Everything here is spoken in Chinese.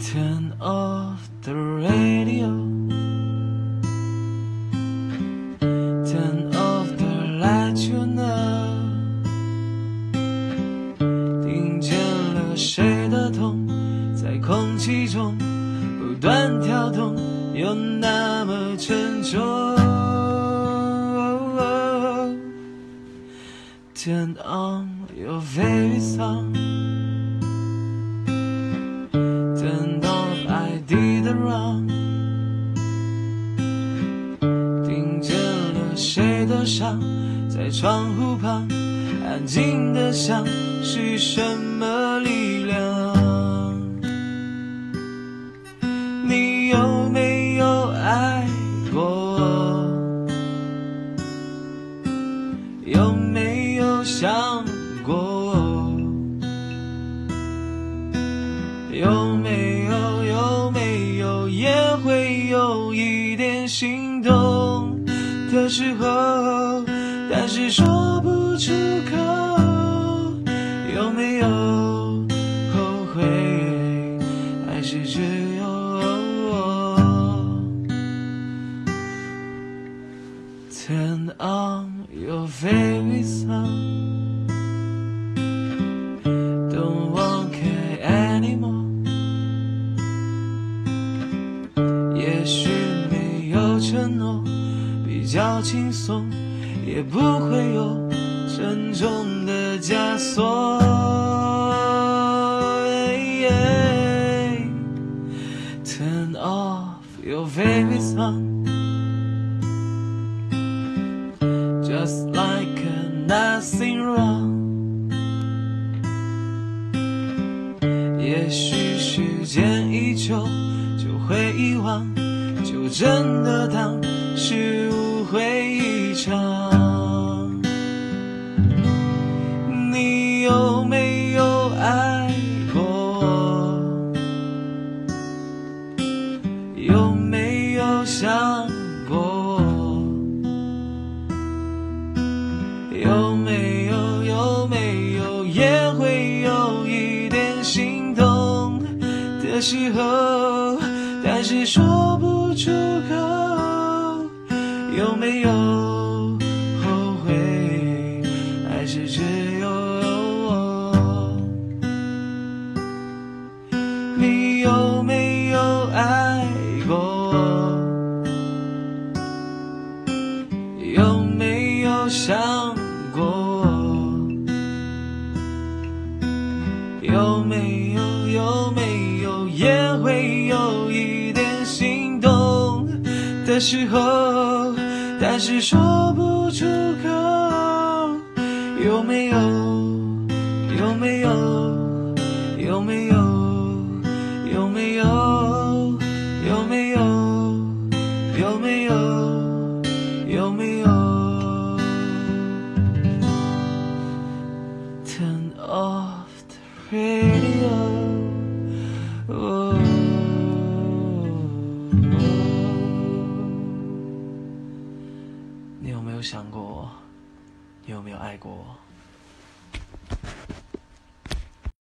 Turn off the radio. Turn off the light, you know. 听见了谁的痛，在空气中不断跳动，又那么沉重。Turn on your favorite song. 听见了谁的伤，在窗户旁，安静的想是什么力量？你有没有爱过？有没有想过点心动的时候，但是说不出口。有没有后悔，还是只有我？Turn on your favorite song. Don't want care anymore. 也许承诺，比较轻松，也不会有沉重的枷锁。Turn off your favorite song. Just like nothing wrong. 也许时间一久，就会遗忘，就真的当是误会一场。你有没有爱过我？有没有想过我？有没有有没有也会有一点心动的时候，但是说不没有后悔，还是只有我？你有没有爱过我？有没有想过我？有没有有没有也会有一点心动的时候，是说不出口。有没有？你有没有想过我？你有没有爱过我？